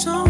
FG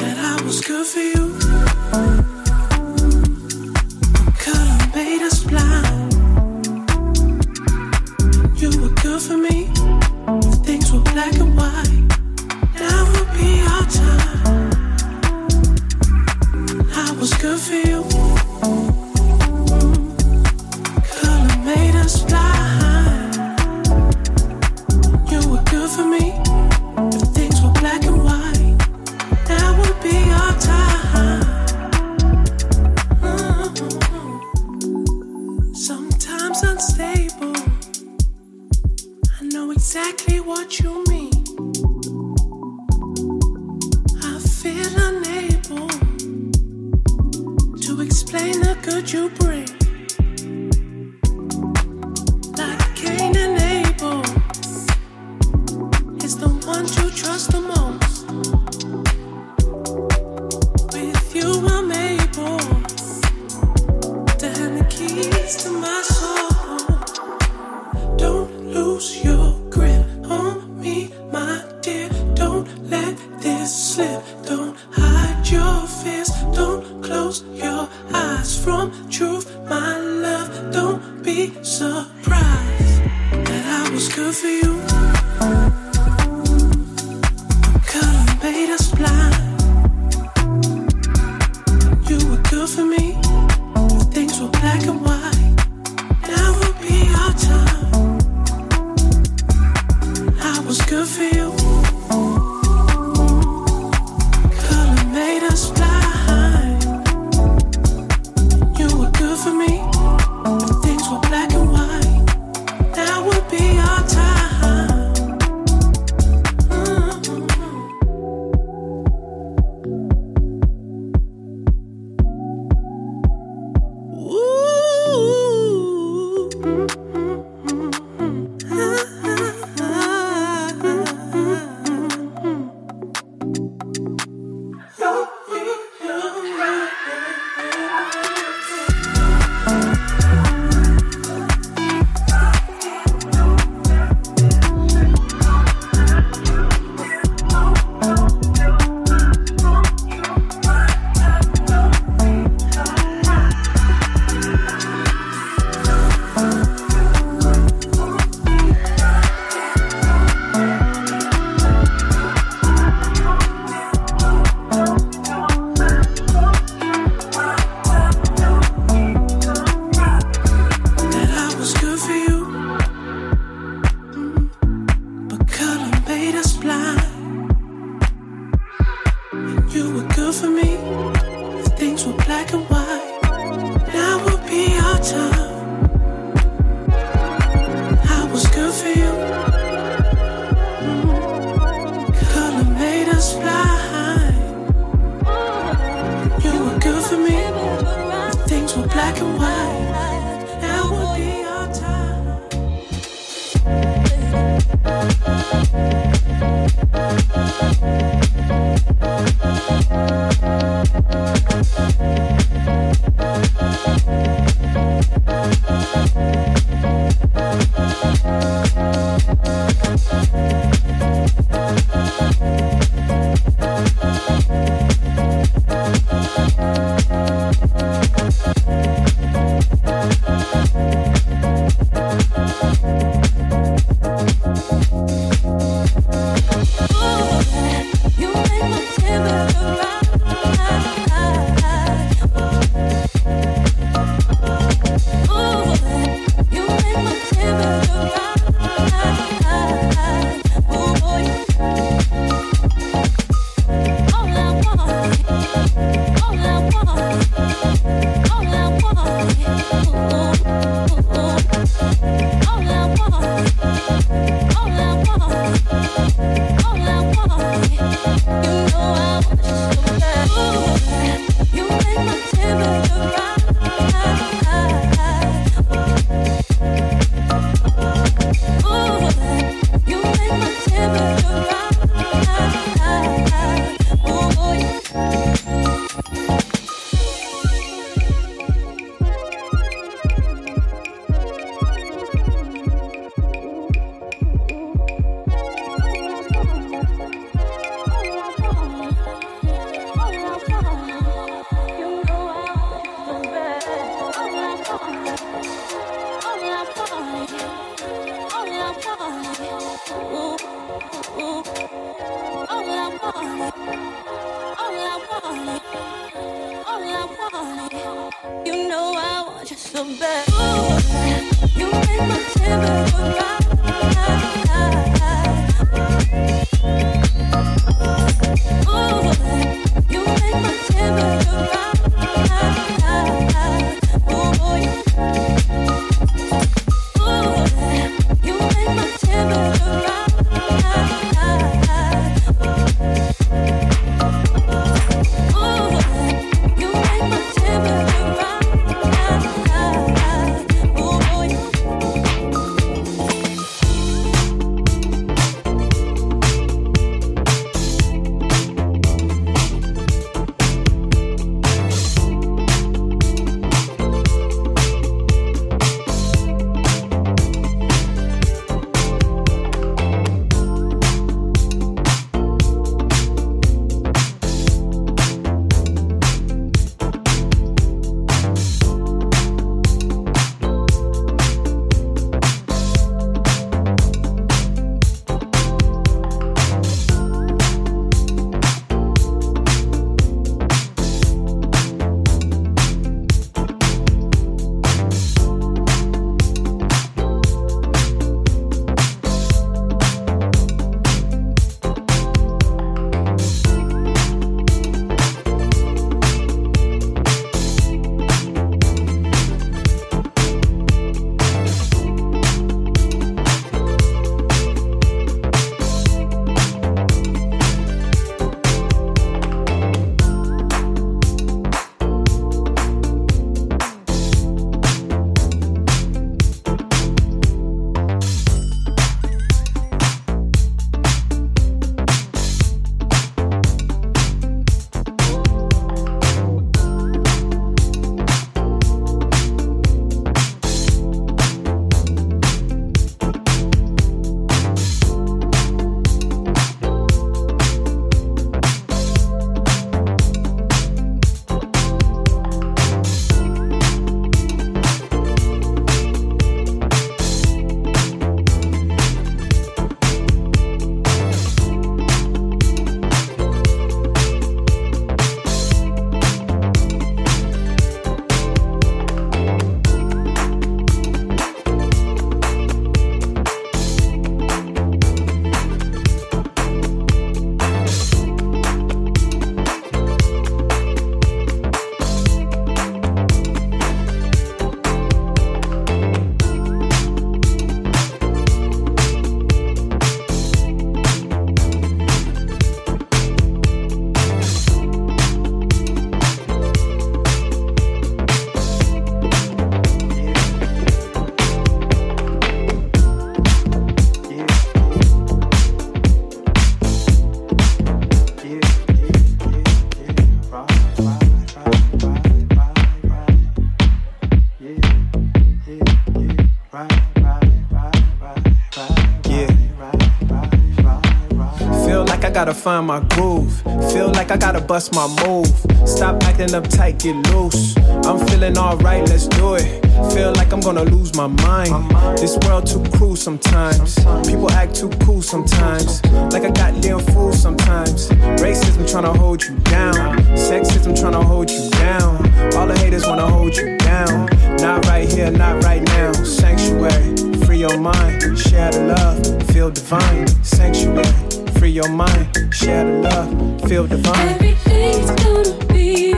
Gotta find my groove. Feel like I gotta bust my move. Stop acting up uptight, get loose. I'm feeling alright, let's do it. Feel like I'm gonna lose my mind. This world too cruel sometimes. People act too cool sometimes. Like a goddamn fool sometimes. Racism trying to hold you down. Sexism trying to hold you down. All the haters wanna hold you down. Not right here, not right now. Sanctuary, free your mind. Share the love, feel divine. Sanctuary free your mind, share the love, feel divine. Everything's gonna be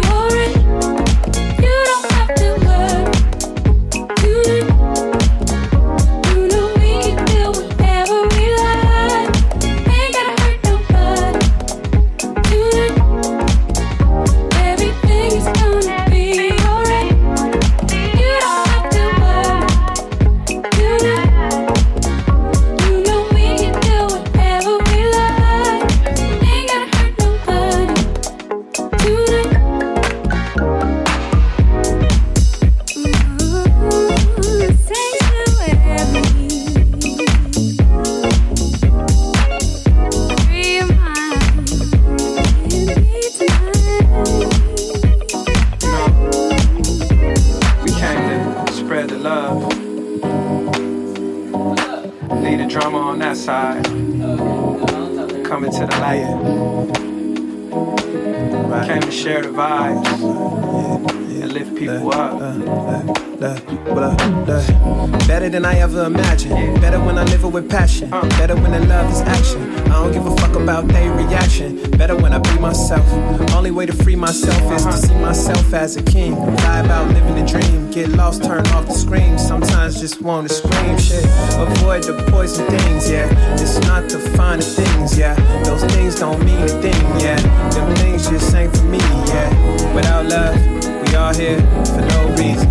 to free myself is to see myself as a king. Die about living the dream. Get lost, turn off the screen. Sometimes just wanna scream shit. Avoid the poison things, yeah. It's not the finer things, yeah. Those things don't mean a thing, yeah. Them things just ain't for me, yeah. Without love, we all here for no reason.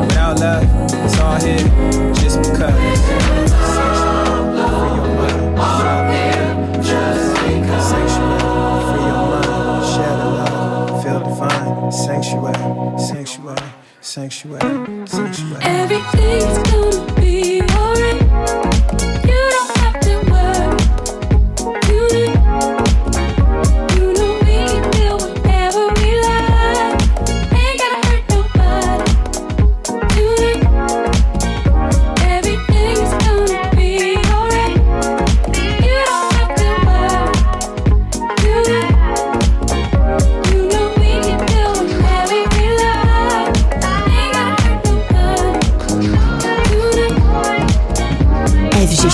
Without love, it's all here just because. Free your mind. sanctuary, sanctuary, sanctuary, sanctuary. Everything's gonna be alright.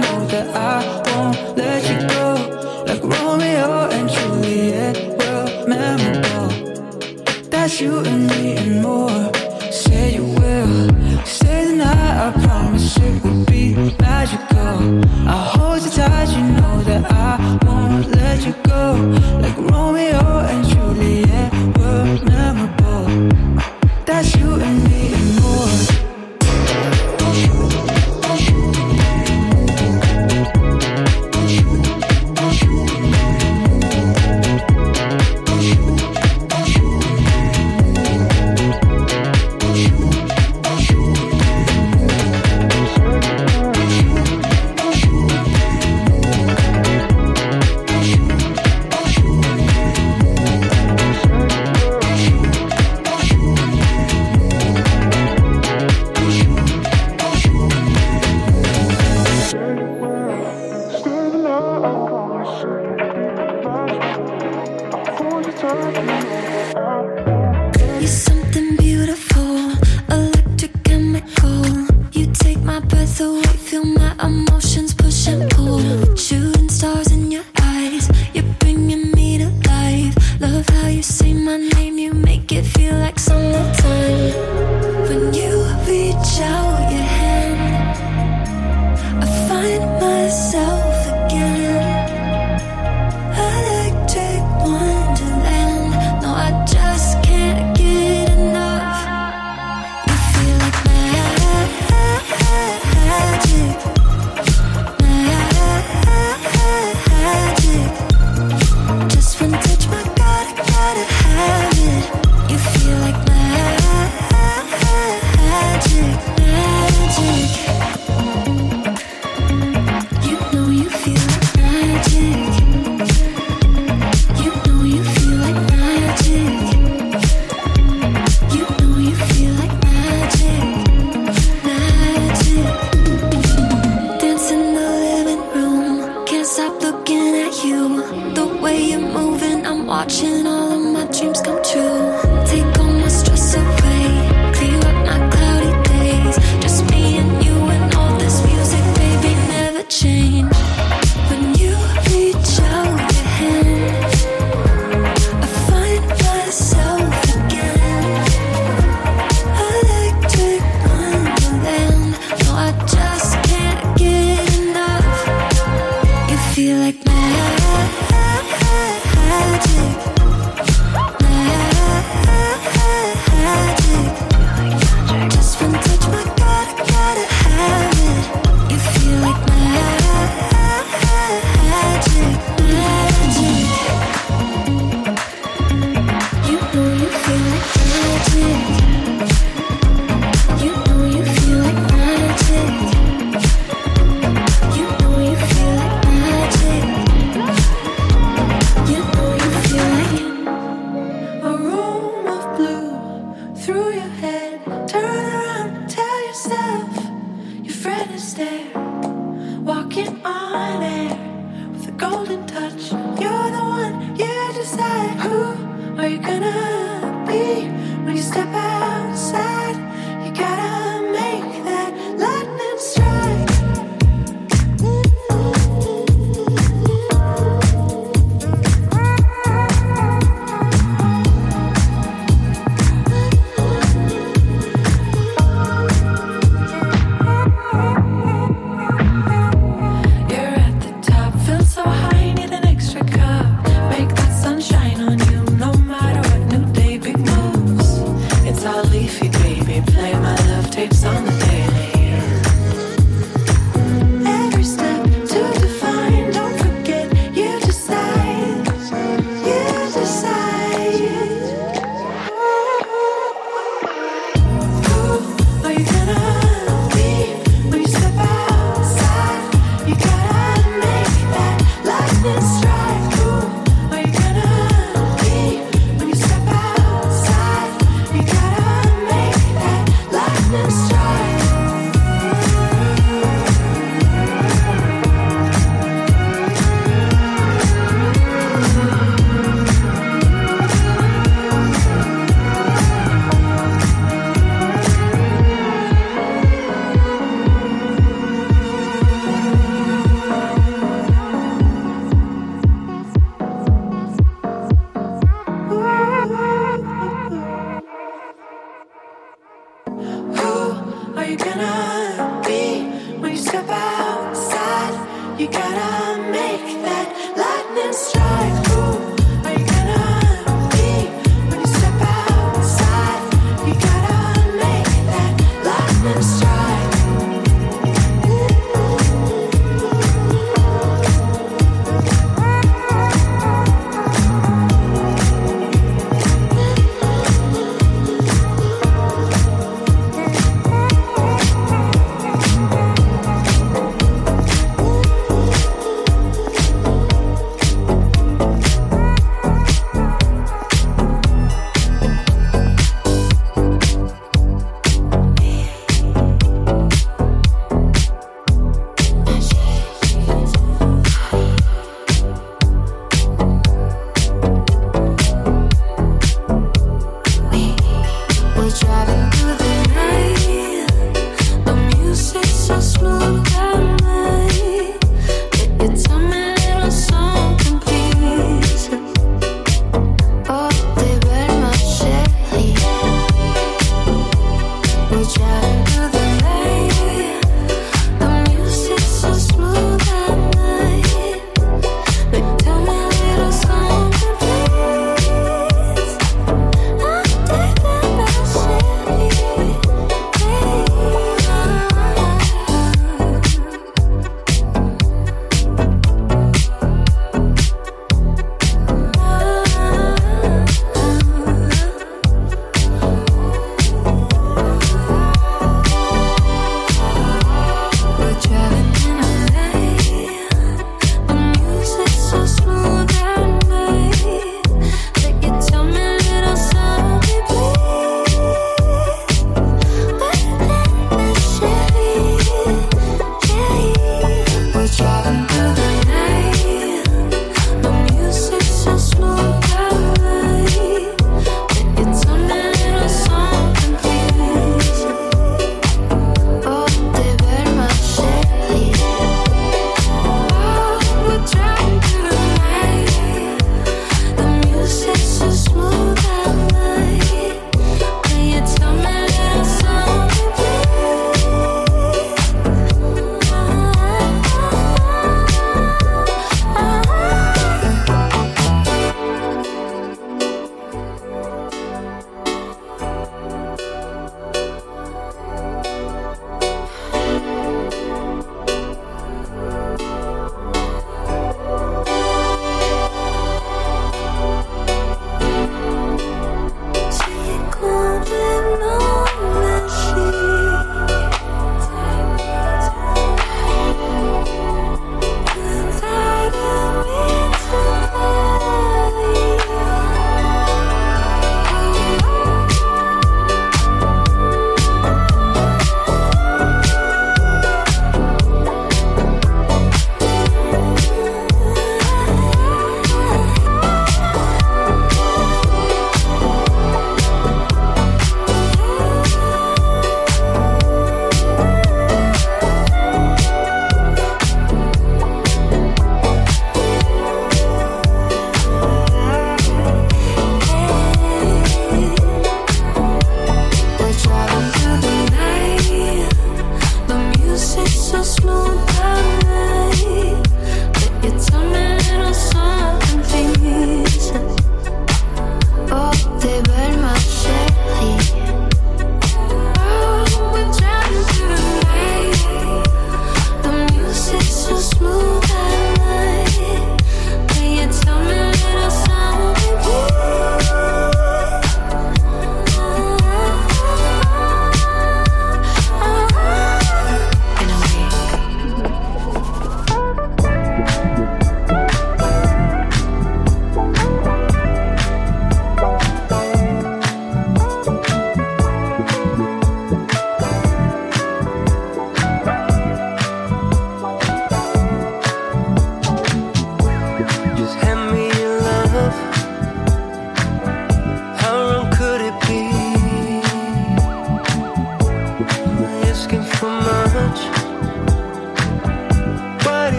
know that I won't let you go. Like Romeo and Juliet, well, memorable. That's you and me and more. Say you will. Stay the night, I promise it will be magical. I hold you tight, you know that I won't let you go. Like Romeo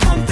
come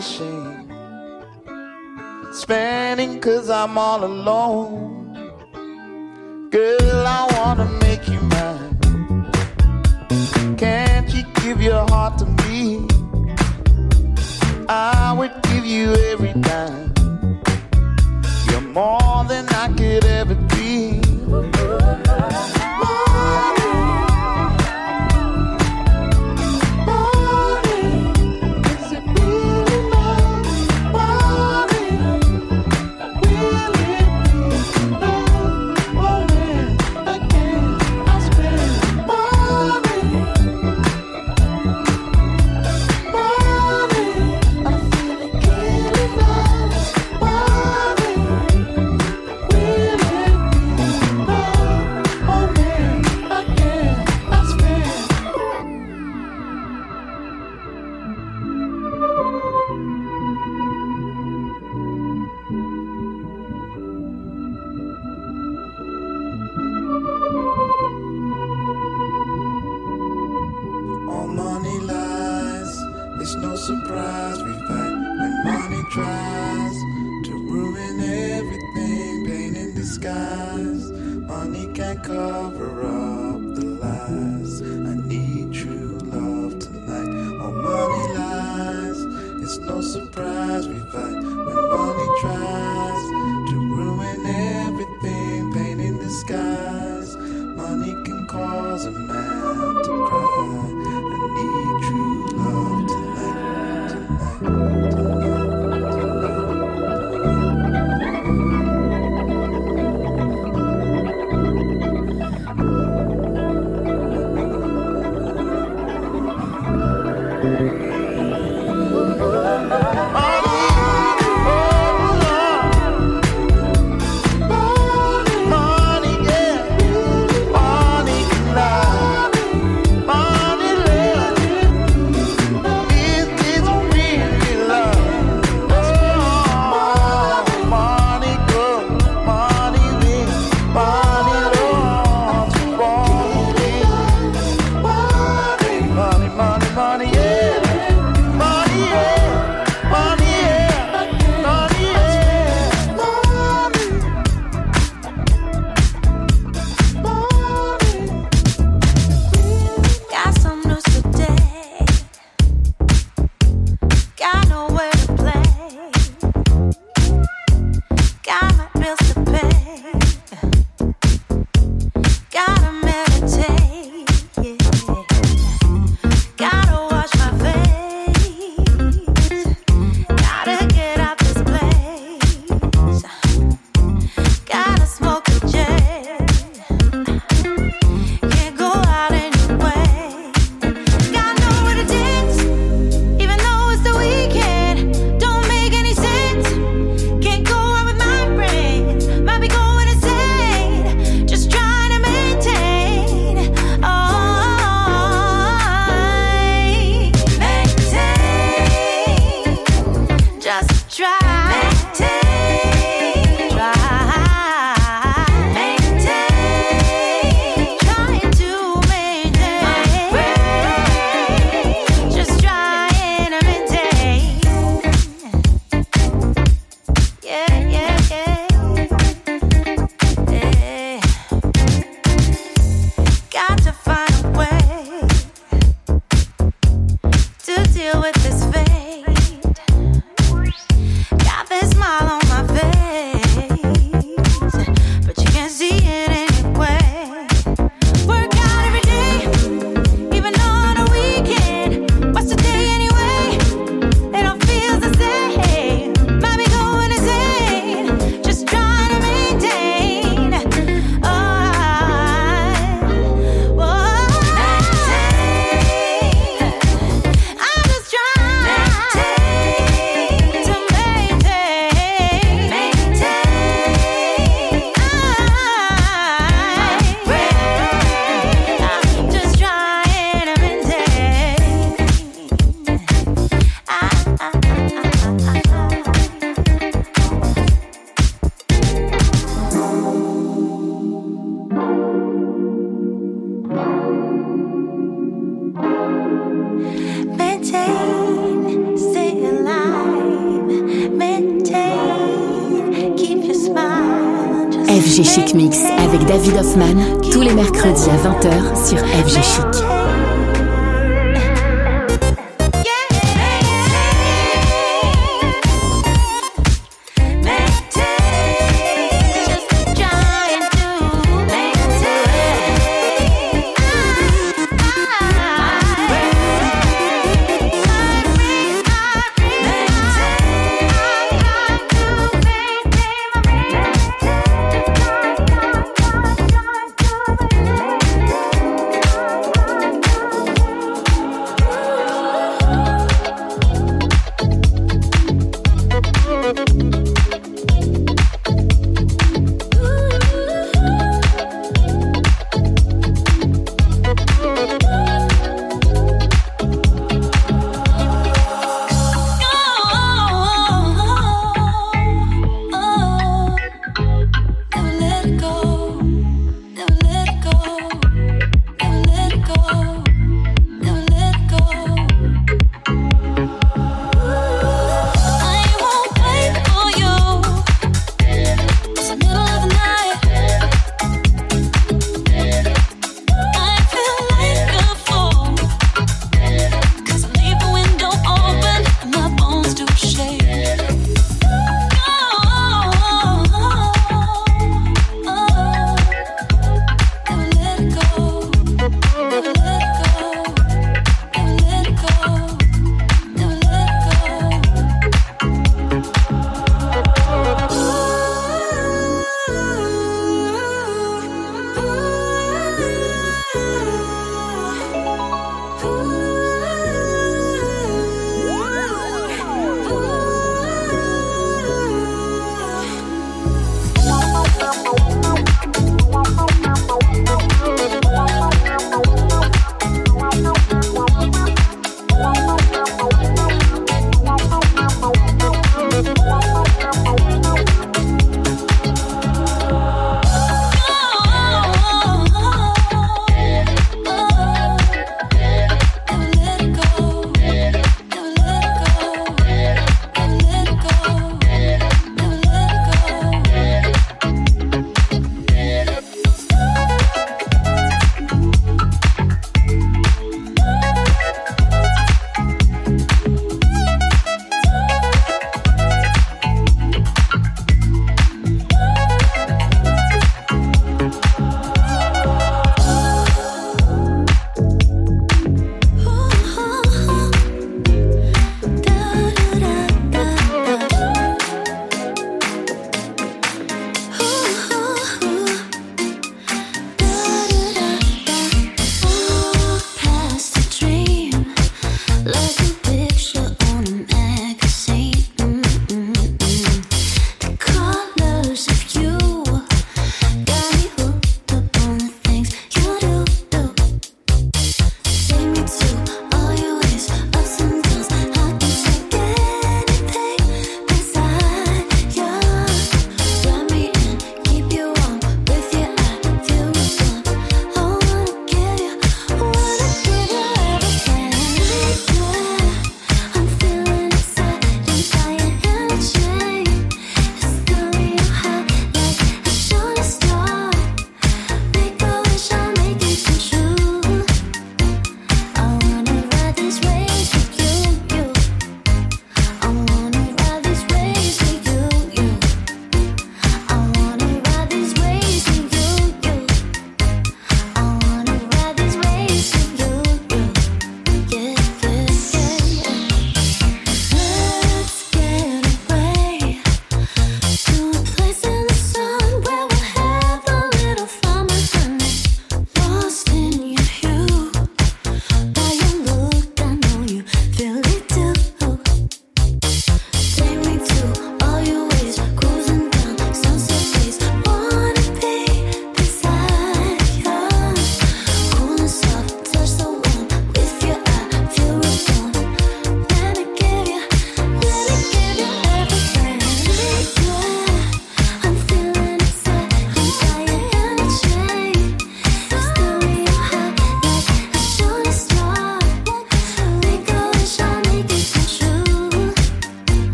fishing, spanning cause I'm all alone. Girl, I wanna make you mine. Can't you give your heart to me? I would give you every dime.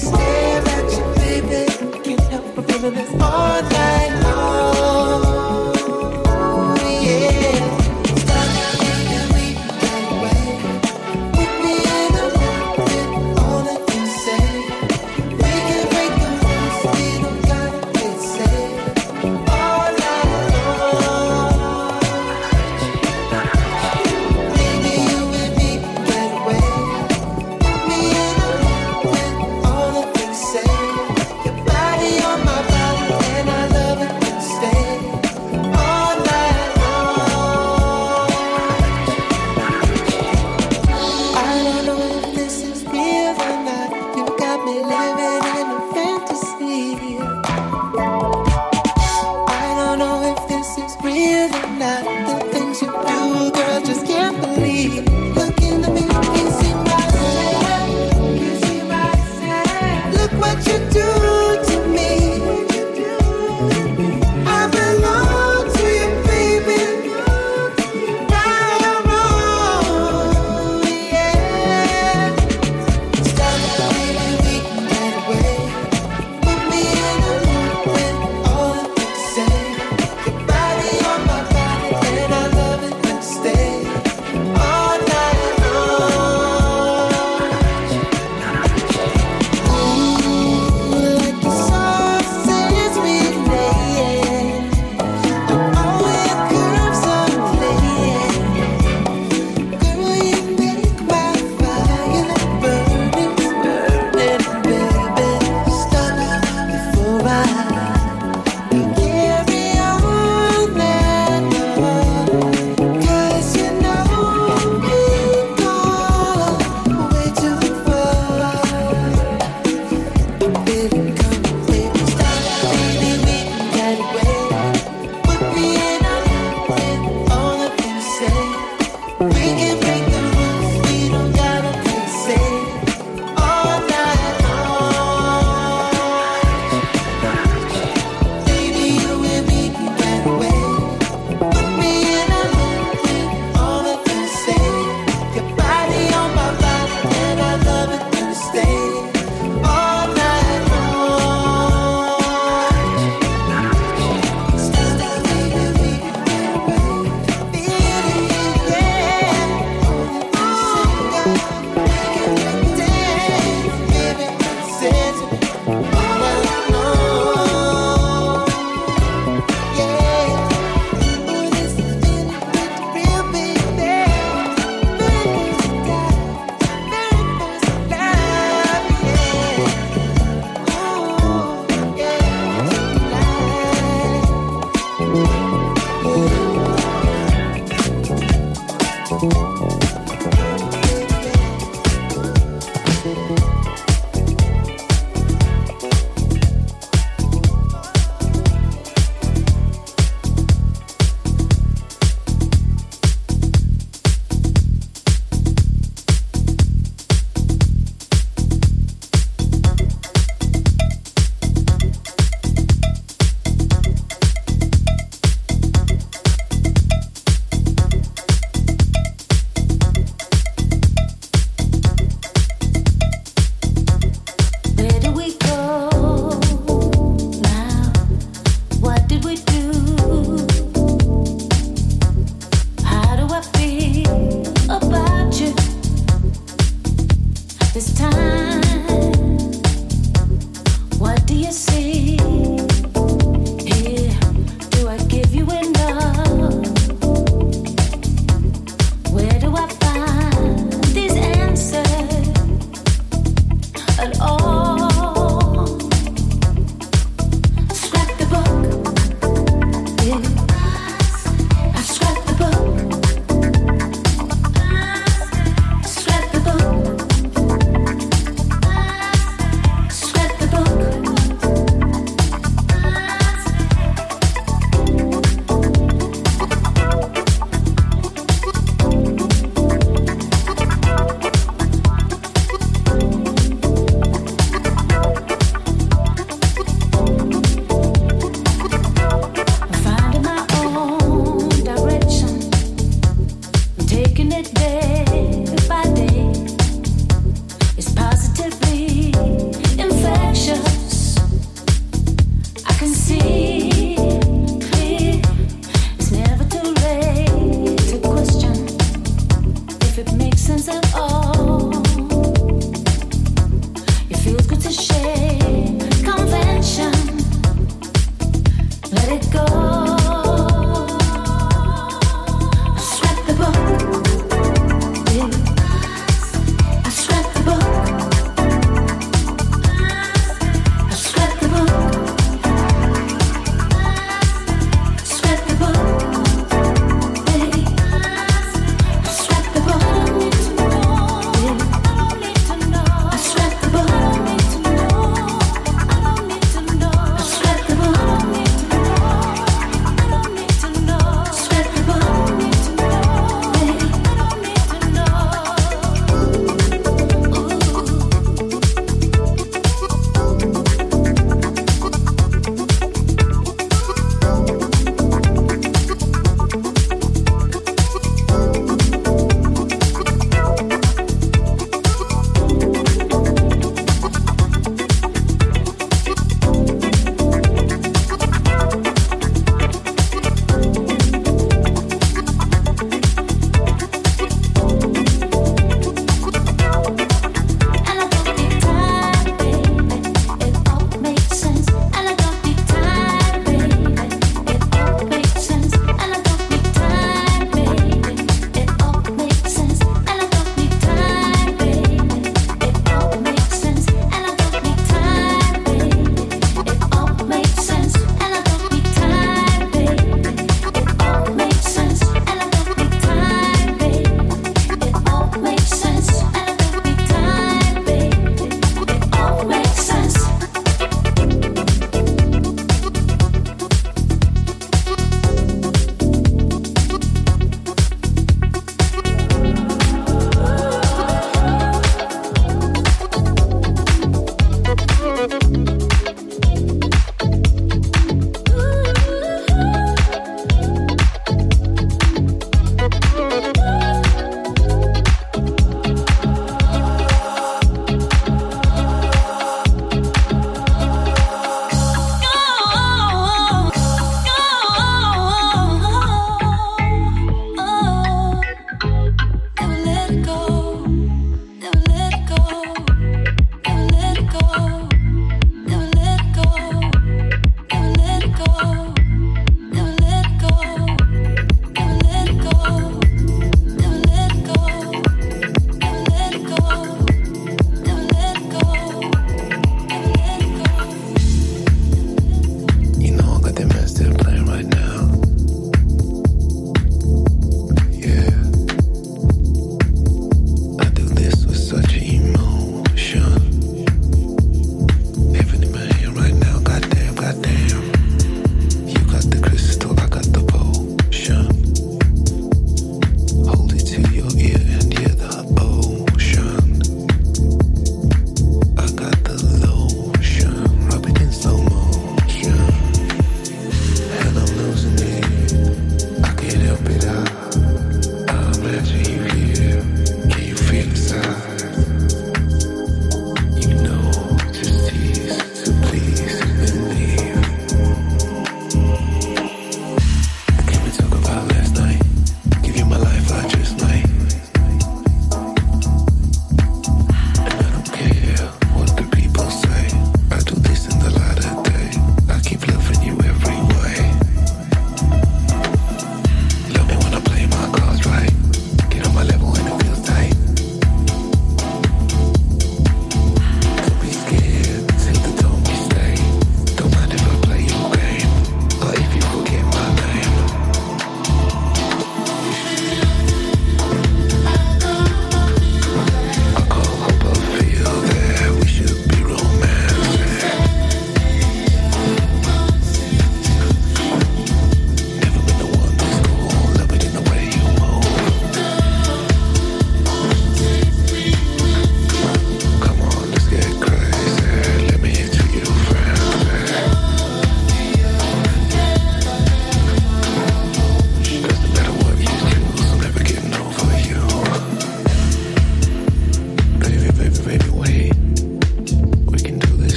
stare at you, baby. I can't help but feeling this all night.